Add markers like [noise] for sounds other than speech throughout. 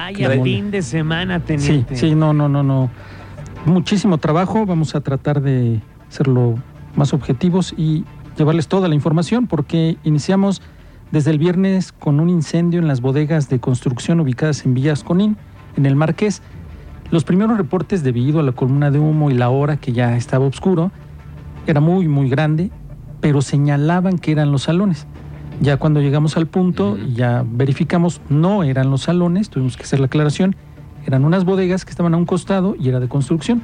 Vaya fin de semana, Sí, teniente. sí, no, no, no, no. Muchísimo trabajo. Vamos a tratar de serlo más objetivos y llevarles toda la información porque iniciamos desde el viernes con un incendio en las bodegas de construcción ubicadas en Villas Conín, en el Marqués. Los primeros reportes debido a la columna de humo y la hora que ya estaba oscuro, era muy, muy grande, pero señalaban que eran los salones. Ya cuando llegamos al punto y ya verificamos, no eran los salones, tuvimos que hacer la aclaración, eran unas bodegas que estaban a un costado y era de construcción.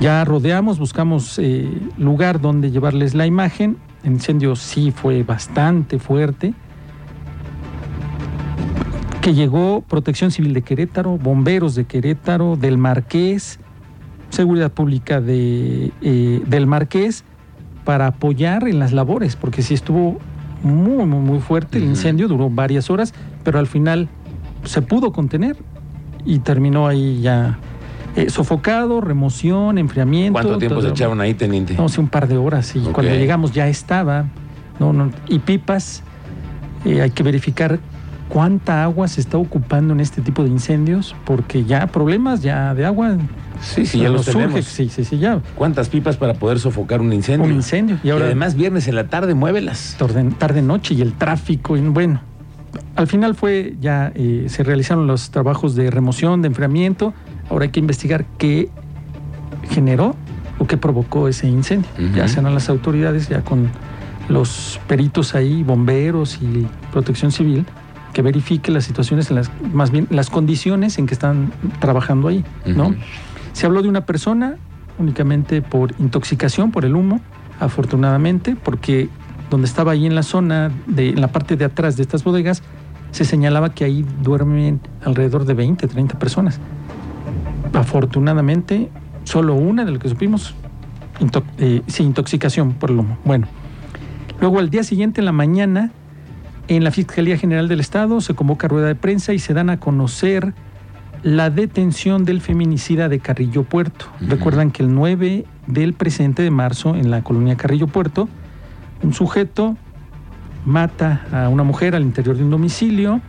Ya rodeamos, buscamos eh, lugar donde llevarles la imagen. El incendio sí fue bastante fuerte. Que llegó Protección Civil de Querétaro, Bomberos de Querétaro, del Marqués, Seguridad Pública de, eh, del Marqués, para apoyar en las labores, porque sí estuvo muy, muy, muy fuerte. El incendio duró varias horas, pero al final se pudo contener y terminó ahí ya eh, sofocado, remoción, enfriamiento. ¿Cuánto tiempo se echaron ahí, teniente? No, sí, un par de horas y cuando llegamos ya estaba. No, no, y pipas, eh, hay que verificar cuánta agua se está ocupando en este tipo de incendios, porque ya problemas ya de agua. Sí, sí, ya los surge. tenemos. Sí, sí, sí, ya. ¿Cuántas pipas para poder sofocar un incendio? Un incendio. Y Y ahora además viernes en la tarde, muévelas. tarde, tarde noche y el tráfico. Y bueno, al final fue ya eh, se realizaron los trabajos de remoción, de enfriamiento. Ahora hay que investigar qué generó o qué provocó ese incendio. Ya serán las autoridades ya con los peritos ahí, bomberos y protección civil, que verifique las situaciones, en las, más bien las condiciones en que están trabajando ahí, ¿no? Ujú. Se habló de una persona únicamente por intoxicación por el humo, afortunadamente, porque donde estaba ahí en la zona, de, en la parte de atrás de estas bodegas, se señalaba que ahí duermen alrededor de 20, 30 personas. Afortunadamente, solo una de lo que supimos, into- eh, intoxicación por el humo. Bueno, luego al día siguiente, en la mañana, en la Fiscalía General del Estado se convoca rueda de prensa y se dan a conocer la detención del feminicida de Carrillo Puerto. Recuerdan que el 9 del presente de marzo, en la colonia Carrillo Puerto, un sujeto mata a una mujer al interior de un domicilio.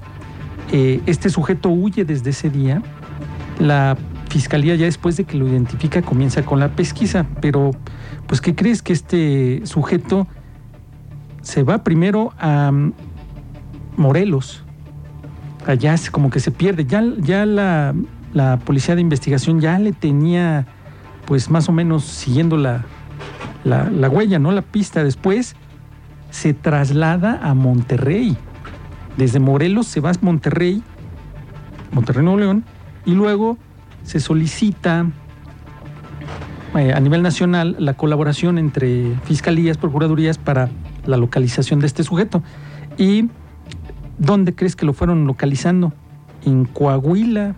Eh, este sujeto huye desde ese día. La fiscalía ya después de que lo identifica comienza con la pesquisa, pero pues ¿qué crees que este sujeto se va primero a mm, Allá es como que se pierde. Ya, ya la, la policía de investigación ya le tenía pues más o menos siguiendo la, la, la huella, ¿no? La pista. Después se traslada a Monterrey. Desde Morelos se va a Monterrey, Monterrey Nuevo León, y luego se solicita eh, a nivel nacional la colaboración entre fiscalías, procuradurías para la localización de este sujeto. ¿Y dónde crees que lo fueron localizando? En Coahuila.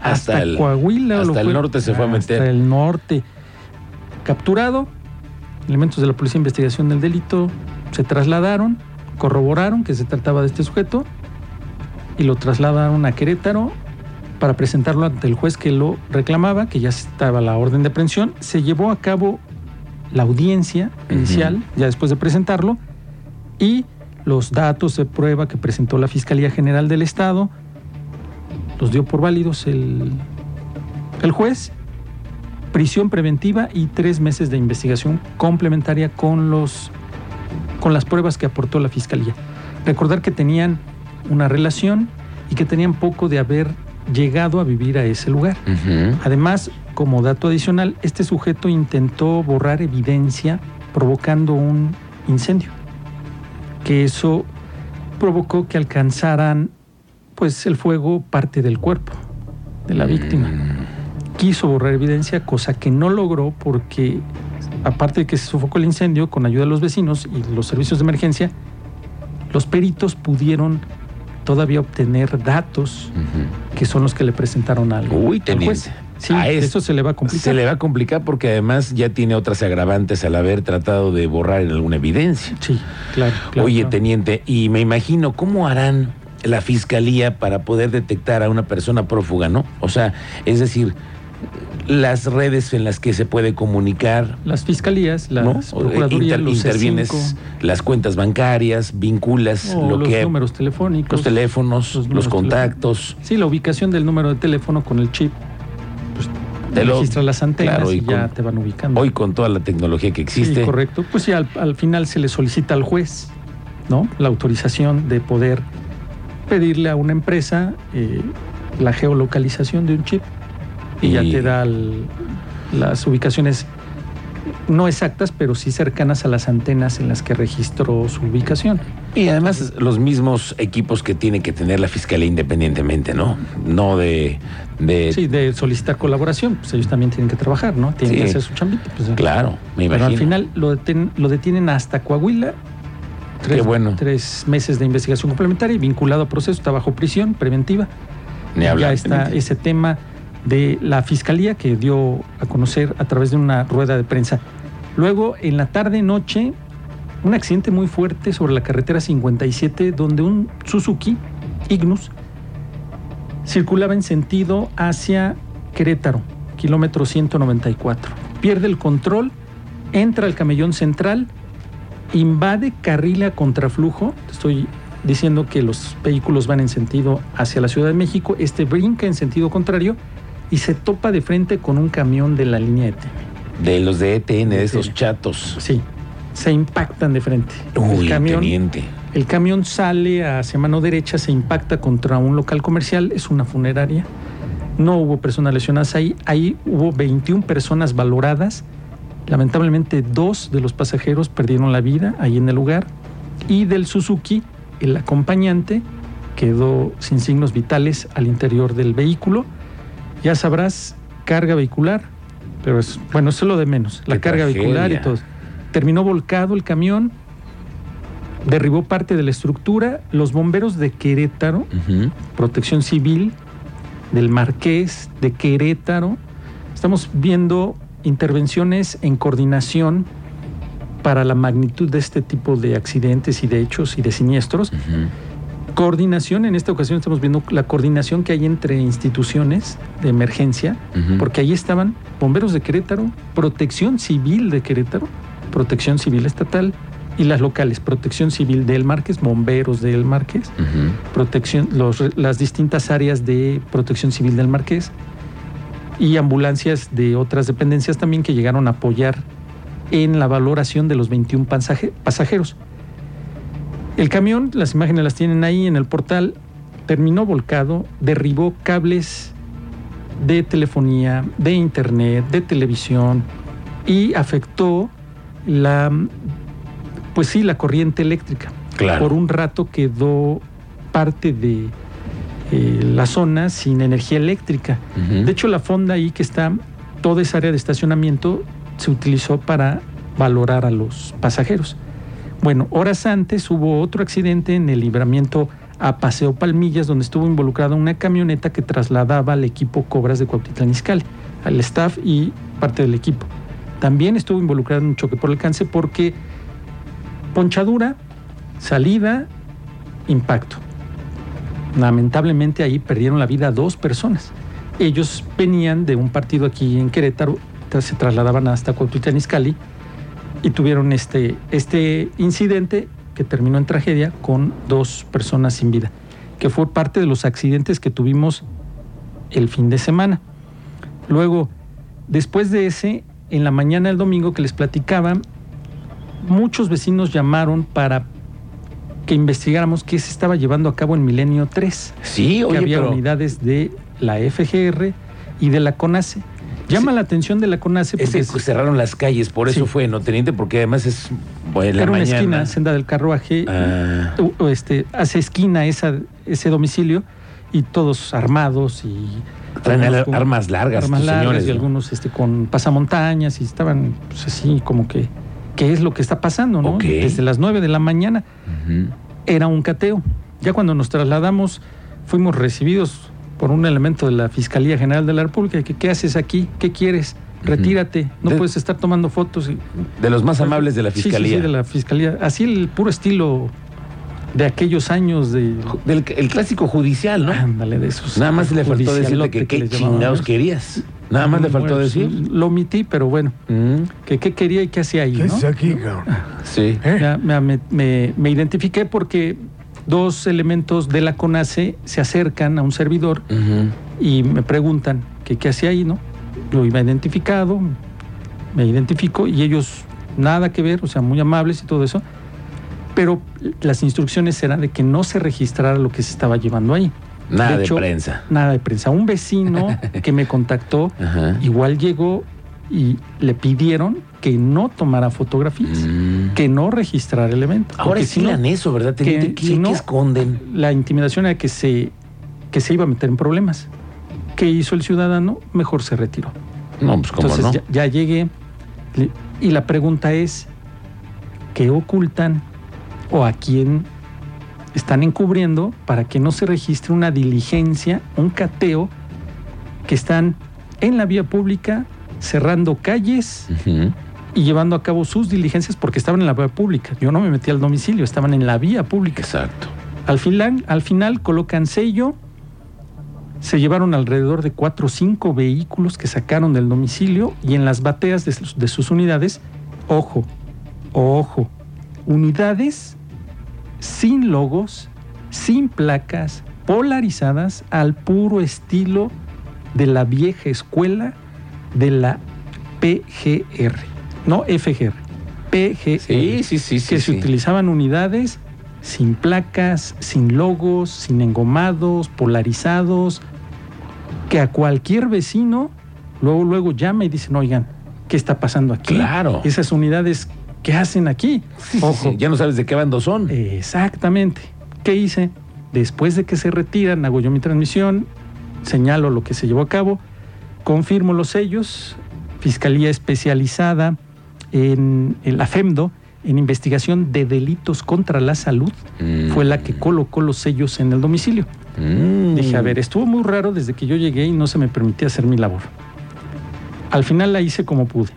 Hasta Hasta, el- Coahuila. lo hasta el norte se fue a meter. Hasta el norte. Capturado, elementos de la Policía de Investigación del Delito se trasladaron, corroboraron que se trataba de este sujeto y lo trasladaron a Querétaro para presentarlo ante el juez que lo reclamaba, que ya estaba la orden de aprehensión. Se llevó a cabo la audiencia inicial, ya después de presentarlo, y los datos de prueba que presentó la Fiscalía General del Estado los dio por válidos el, el juez prisión preventiva y tres meses de investigación complementaria con los con las pruebas que aportó la fiscalía. Recordar que tenían una relación y que tenían poco de haber llegado a vivir a ese lugar. Además, como dato adicional, este sujeto intentó borrar evidencia provocando un incendio. Que eso provocó que alcanzaran pues el fuego parte del cuerpo de la víctima Mm. quiso borrar evidencia, cosa que no logró porque, aparte de que se sofocó el incendio con ayuda de los vecinos y los servicios de emergencia, los peritos pudieron todavía obtener datos que son los que le presentaron al, Uy, al juez. Sí, A es- eso se le va a complicar. Se le va a complicar porque además ya tiene otras agravantes al haber tratado de borrar en alguna evidencia. Sí, claro. claro, Oye, claro. teniente, y me imagino cómo harán la fiscalía para poder detectar a una persona prófuga, ¿no? O sea, es decir, las redes en las que se puede comunicar. Las fiscalías, las ¿no? procuradurías, Inter- los intervienes C5, las cuentas bancarias, vinculas o lo los que números telefónicos. los teléfonos, los contactos. Sí, la ubicación del número de teléfono con el chip. Te lo- registra las antenas claro, y y, ya te van ubicando. Hoy con toda la tecnología que existe. Sí, correcto. Pues sí, al, al final se le solicita al juez, ¿no? La autorización de poder pedirle a una empresa eh, la geolocalización de un chip y, ya te da el- las ubicaciones no exactas, pero sí cercanas a las antenas en las que registró su ubicación. Y además los mismos equipos que tiene que tener la fiscalía independientemente, ¿no? No de, de Sí, de solicitar colaboración, pues ellos también tienen que trabajar, ¿no? Tienen Sí. que hacer su chambita. pues, claro, me Pero imagino. al final lo, deten- lo detienen hasta Coahuila. Tres, Qué bueno. tres meses de investigación complementaria y vinculado a proceso, está bajo prisión preventiva. Ni hablar. ya está ese tema de la fiscalía que dio a conocer a través de una rueda de prensa. Luego, en la tarde-noche, un accidente muy fuerte sobre la carretera 57, donde un Suzuki Ignus circulaba en sentido hacia Querétaro, kilómetro 194. Pierde el control, entra al camellón central, invade carril a contraflujo. Estoy diciendo que los vehículos van en sentido hacia la Ciudad de México. Este brinca en sentido contrario y se topa de frente con un camión de la línea E ET. De los de ETN, de esos ETN. chatos. Sí, se impactan de frente. Uy, el, camión, teniente. el camión sale hacia mano derecha, se impacta contra un local comercial, es una funeraria. No hubo personas lesionadas ahí. Ahí hubo 21 personas valoradas. Lamentablemente, dos de los pasajeros perdieron la vida ahí en el lugar. Y del Suzuki, el acompañante quedó sin signos vitales al interior del vehículo. Ya sabrás, carga vehicular, pero es, bueno, eso es lo de menos. La carga vehicular y todo. Terminó volcado el camión, derribó parte de la estructura. Los bomberos de Querétaro. Protección Civil del Marqués de Querétaro. Estamos viendo intervenciones en coordinación para la magnitud de este tipo de accidentes y de hechos y de siniestros. Coordinación, en esta ocasión estamos viendo la coordinación que hay entre instituciones de emergencia, porque ahí estaban bomberos de Querétaro, Protección Civil de Querétaro, Protección Civil Estatal y las locales, Protección Civil del Marqués, bomberos del Marqués, Ujú. protección, los- las distintas áreas de protección civil del Marqués y ambulancias de otras dependencias también que llegaron a apoyar en la valoración de los 21 pasaje- pasajeros. El camión, las imágenes las tienen ahí en el portal, terminó volcado, derribó cables de telefonía, de internet, de televisión y afectó la, pues sí, la corriente eléctrica Claro. por un rato quedó parte de eh, la zona sin energía eléctrica. De hecho, la fonda ahí que está, toda esa área de estacionamiento se utilizó para valorar a los pasajeros. Bueno, horas antes hubo otro accidente en el libramiento a Paseo Palmillas, donde estuvo involucrada una camioneta que trasladaba al equipo Cobras de Cuautitlán Izcalli, al staff y parte del equipo. También estuvo involucrada en un choque por alcance porque ponchadura, salida, impacto. Lamentablemente ahí perdieron la vida dos personas. Ellos venían de un partido aquí en Querétaro, se trasladaban hasta Cuautitlán Izcalli y tuvieron este, este incidente que terminó en tragedia con dos personas sin vida, que fue parte de los accidentes que tuvimos el fin de semana. Luego, después de ese, en la mañana del domingo que les platicaba, muchos vecinos llamaron para que investigáramos qué se estaba llevando a cabo en Milenio 3, Sí, que oye, había pero unidades de la FGR y de la CONACE. Llama Sí. la atención de la CONACE porque es- cerraron las calles, por eso Sí. fue, ¿no, teniente? Porque además es bueno, en la era una mañana. esquina, senda del carruaje, Ah, este, hace esquina esa, ese domicilio y todos armados y traen armas largas, armas largas señores. y ¿no? algunos este, con pasamontañas y estaban pues, así como que qué es lo que está pasando, ¿no? Desde las 9 de la mañana era un cateo. Ya cuando nos trasladamos fuimos recibidos por un elemento de la Fiscalía General de la República que qué haces aquí, qué quieres, retírate, no De- puedes estar tomando fotos. y- De los más amables de la Sí, sí, fiscalía. Sí, de la Fiscalía. Así el puro estilo de aquellos años de... Del el clásico judicial, ¿no? Ándale, de esos. Nada más le faltó decirle que qué chingados ¿no? querías. Nada más le faltó Bueno, decir. Lo omití, pero bueno, Mm, que qué quería y qué hacía ahí, ¿Qué ¿no? es aquí, cabrón? sí. ¿Eh? Ya, me, me- me- me identifiqué porque dos elementos de la CONACE se acercan a un servidor y me preguntan que qué hacía ahí, ¿no? Yo iba identificado, me identifico y ellos nada que ver, o sea, muy amables y todo eso, pero las instrucciones eran de que no se registrara lo que se estaba llevando ahí. Nada de, hecho, prensa. Nada de prensa. Un vecino [laughs] que me contactó Ajá. igual llegó y le pidieron que no tomara fotografías, Mm. que no registrara el evento. Ahora si estilan eso, ¿verdad? que qué esconden? la intimidación era que se, que se iba a meter en problemas. ¿Qué hizo el ciudadano? Mejor se retiró. No, pues cómo Entonces no. ya, ya llegué le- y la pregunta es, ¿qué ocultan o a quién están encubriendo para que no se registre una diligencia, un cateo, que están en la vía pública cerrando calles y llevando a cabo sus diligencias porque estaban en la vía pública. Yo no me metí al domicilio, estaban en la vía pública. Exacto. Al final, al final colocan sello. Se llevaron alrededor de cuatro o cinco vehículos que sacaron del domicilio y en las bateas de sus, de sus unidades, ojo, ojo, unidades sin logos, sin placas, polarizadas al puro estilo de la vieja escuela de la PGR, no FGR, PGR Sí, sí, sí, sí. que se sí. utilizaban unidades sin placas, sin logos, sin engomados, polarizados, que a cualquier vecino luego luego llama y dicen, oigan, ¿qué está pasando aquí? Claro. Esas unidades, ¿qué hacen aquí? Sí, Ojo. Ya no sabes de qué bando son. Exactamente. ¿Qué hice? Después de que se retiran, hago yo mi transmisión, señalo lo que se llevó a cabo, confirmo los sellos, Fiscalía Especializada en, en la FEMDO, en investigación de delitos contra la salud, Mm. fue la que colocó los sellos en el domicilio. Mm. Dije, a ver, estuvo muy raro desde que yo llegué y no se me permitía hacer mi labor. Al final la hice como pude.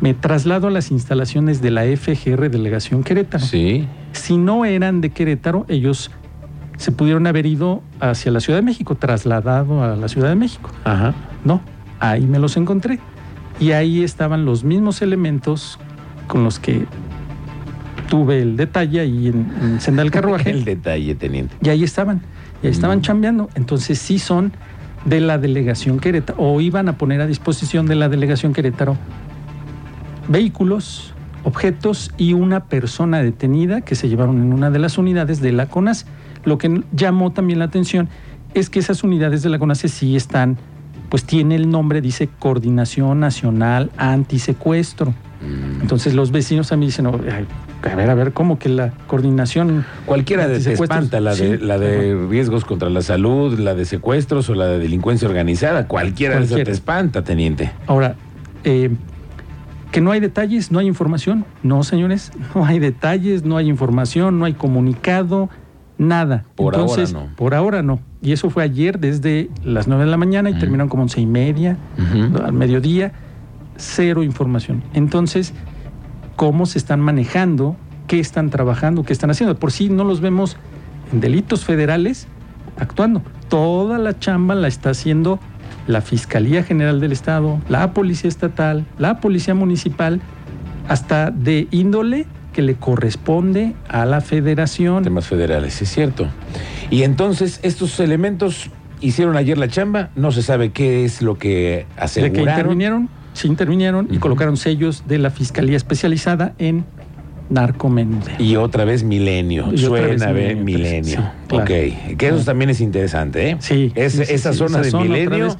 Me traslado a las instalaciones de la FGR Delegación Querétaro Sí. si no eran de Querétaro, ellos se pudieron haber ido hacia la Ciudad de México, trasladado a la Ciudad de México. Ajá. No, ahí me los encontré. Y ahí estaban los mismos elementos con los que tuve el detalle ahí en, en Senda del [laughs] Carruaje. El detalle, teniente. y ahí estaban, y ahí estaban Mm. chambeando. Entonces sí son de la delegación Querétaro, o iban a poner a disposición de la delegación Querétaro vehículos, objetos y una persona detenida que se llevaron en una de las unidades de la CONAS. Lo que llamó también la atención es que esas unidades de la CONAS sí están, pues tiene el nombre, dice Coordinación Nacional Antisecuestro. Mm. Entonces los vecinos a mí dicen, "Oh, ay, a ver, a ver, ¿cómo que la coordinación Cualquiera de te espanta, la de, sí. la de riesgos contra la salud, la de secuestros o la de delincuencia organizada. Cualquiera, de esas Cualquiera. te espanta, teniente. Ahora, eh, que no hay detalles, no hay información. No, señores, no hay detalles, no hay información, no hay comunicado, nada. Por ahora no. Por ahora no. Y eso fue ayer desde las 9 de la mañana y terminaron como once y media, al mediodía. Cero información. Entonces, ¿cómo se están manejando? ¿Qué están trabajando? ¿Qué están haciendo? Por si no los vemos en delitos federales actuando. Toda la chamba la está haciendo la Fiscalía General del Estado, la Policía Estatal, la Policía Municipal, hasta de índole que le corresponde a la Federación. Temas federales, es cierto. Y entonces, estos elementos hicieron ayer la chamba, no se sabe qué es lo que De que aseguraron. intervinieron, sí intervinieron y colocaron sellos de la Fiscalía Especializada en narcomenudeo. Y otra vez milenio. Y Suena ver milenio, sí, claro. Ok. Que eso también es interesante, ¿eh? Sí, Es- sí, esa zona esa de zona milenio.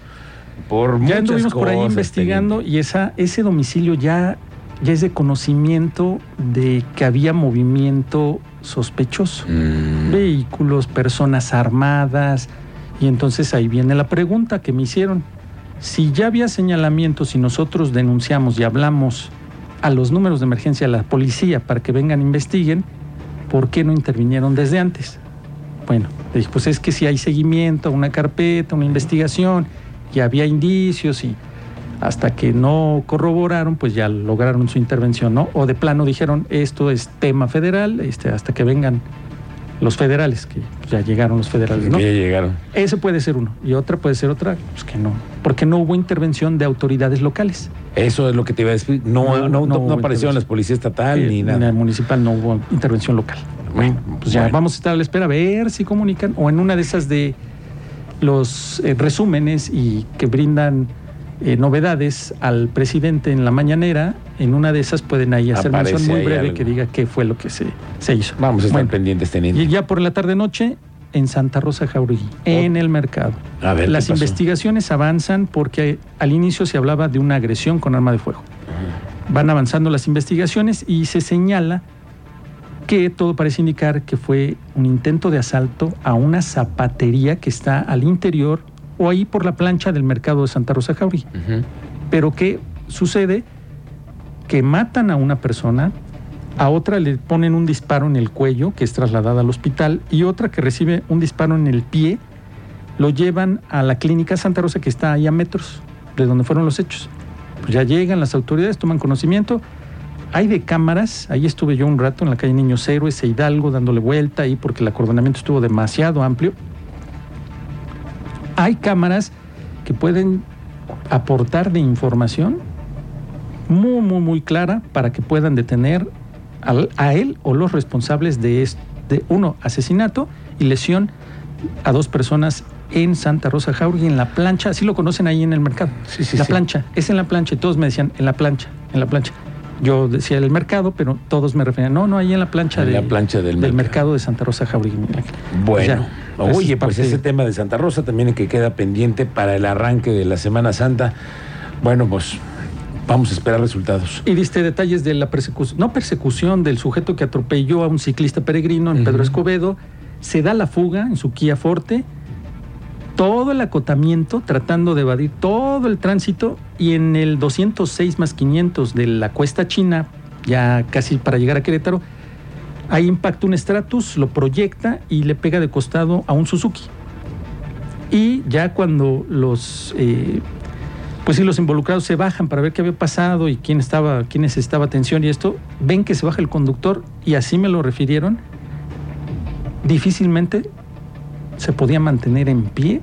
Por Ya anduvimos por ahí investigando y esa, ese domicilio ya, ya es de conocimiento de que había movimiento sospechoso. Mm. Vehículos, personas armadas. Y entonces ahí viene la pregunta que me hicieron. Si ya había señalamientos y nosotros denunciamos y hablamos a los números de emergencia, a la policía, para que vengan e investiguen, ¿por qué no intervinieron desde antes? Bueno, pues es que si hay seguimiento, una carpeta, una investigación, y había indicios y hasta que no corroboraron, pues ya lograron su intervención, ¿no? O de plano dijeron, esto es tema federal, este, hasta que vengan los federales, que ya llegaron los federales, ¿no? Ya llegaron. Ese puede ser uno. Y otra puede ser otra, pues que no. Porque no hubo intervención de autoridades locales. Eso es lo que te iba a decir. No, No, no, no no, aparecieron las policías estatal Eh, ni En nada. el municipal no hubo intervención local. Bueno, Pues ya bueno. vamos a estar a la espera a ver si comunican o en una de esas de los eh, resúmenes y que brindan eh, novedades al presidente en la mañanera, en una de esas pueden ahí hacer Aparece mención muy breve que diga qué fue lo que se, se hizo. Vamos a estar Bueno, pendientes teniendo. y ya por la tarde noche en Santa Rosa Jauregui, en el mercado. A ver, ¿qué Las investigaciones avanzan porque al inicio se hablaba de una agresión con arma de fuego. Van avanzando las investigaciones y se señala que todo parece indicar que fue un intento de asalto a una zapatería que está al interior o ahí por la plancha del mercado de Santa Rosa Jauregui. Ujú. Pero ¿qué sucede? Que matan a una persona, a otra le ponen un disparo en el cuello, que es trasladada al hospital, y otra que recibe un disparo en el pie, lo llevan a la clínica Santa Rosa, que está ahí a metros de donde fueron los hechos. Pues ya llegan las autoridades, toman conocimiento. Hay de cámaras, ahí estuve yo un rato en la calle Niños Héroes e Hidalgo dándole vuelta ahí porque el acordonamiento estuvo demasiado amplio. Hay cámaras que pueden aportar de información muy, muy, muy clara para que puedan detener al- a, él o los responsables de, este, de uno, asesinato y lesión a dos personas en Santa Rosa Jauregui, en la plancha, así lo conocen ahí en el mercado. Sí, sí, la sí. plancha, es en la plancha, y todos me decían, en la plancha, en la plancha. Yo decía el mercado, pero todos me referían, no, no, ahí en la plancha, En de- la plancha del mercado. mercado. de Santa Rosa Jauregui. Bueno, oye, es pues ese tema de Santa Rosa también que queda pendiente para el arranque de la Semana Santa. Bueno, pues vamos a esperar resultados. Y diste detalles de la persecución, no persecución del sujeto que atropelló a un ciclista peregrino en Pedro. Escobedo, se da la fuga en su Kia Forte, todo el acotamiento tratando de evadir todo el tránsito y en el 206 más 500 de la cuesta china, ya casi para llegar a Querétaro, ahí impacta un Stratus, lo proyecta y le pega de costado a un Suzuki. Y ya cuando los eh, pues sí, los involucrados se bajan para ver qué había pasado y quién estaba, quién necesitaba atención y esto, ven que se baja el conductor y así me lo refirieron, difícilmente se podía mantener en pie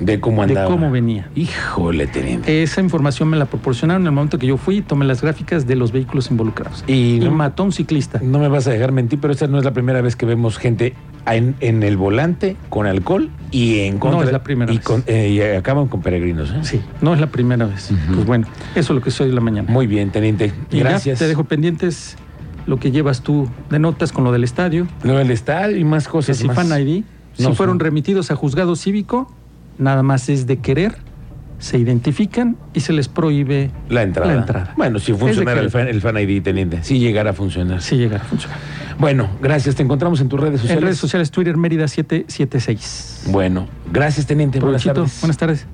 De cómo de andaba. cómo venía. Híjole, teniente. Esa información me la proporcionaron en el momento que yo fui y tomé las gráficas de los vehículos involucrados. Y Y no, mató a un ciclista. no me vas a dejar mentir, pero esta no es la primera vez que vemos gente en, en el volante con alcohol y en contra. es la primera y, vez. con- eh, y acaban con peregrinos. ¿eh? Sí, no es la primera vez. Pues bueno, eso es lo que soy de la mañana. Muy bien, teniente. y ya Gracias. te dejo pendientes lo que llevas tú de notas con lo del estadio. Lo del estadio y más cosas. si más. Fan ID, si No fueron son. remitidos a juzgado cívico, nada más es de querer, se identifican y se les prohíbe La entrada. La entrada. Bueno, si funcionara el fan, el fan ID, teniente. Si llegara a funcionar. si llegar a funcionar. Bueno, gracias. Te encontramos en tus redes sociales. En redes sociales, Twitter Mérida 776. Bueno, gracias, teniente. Buenas tardes. Buenas tardes.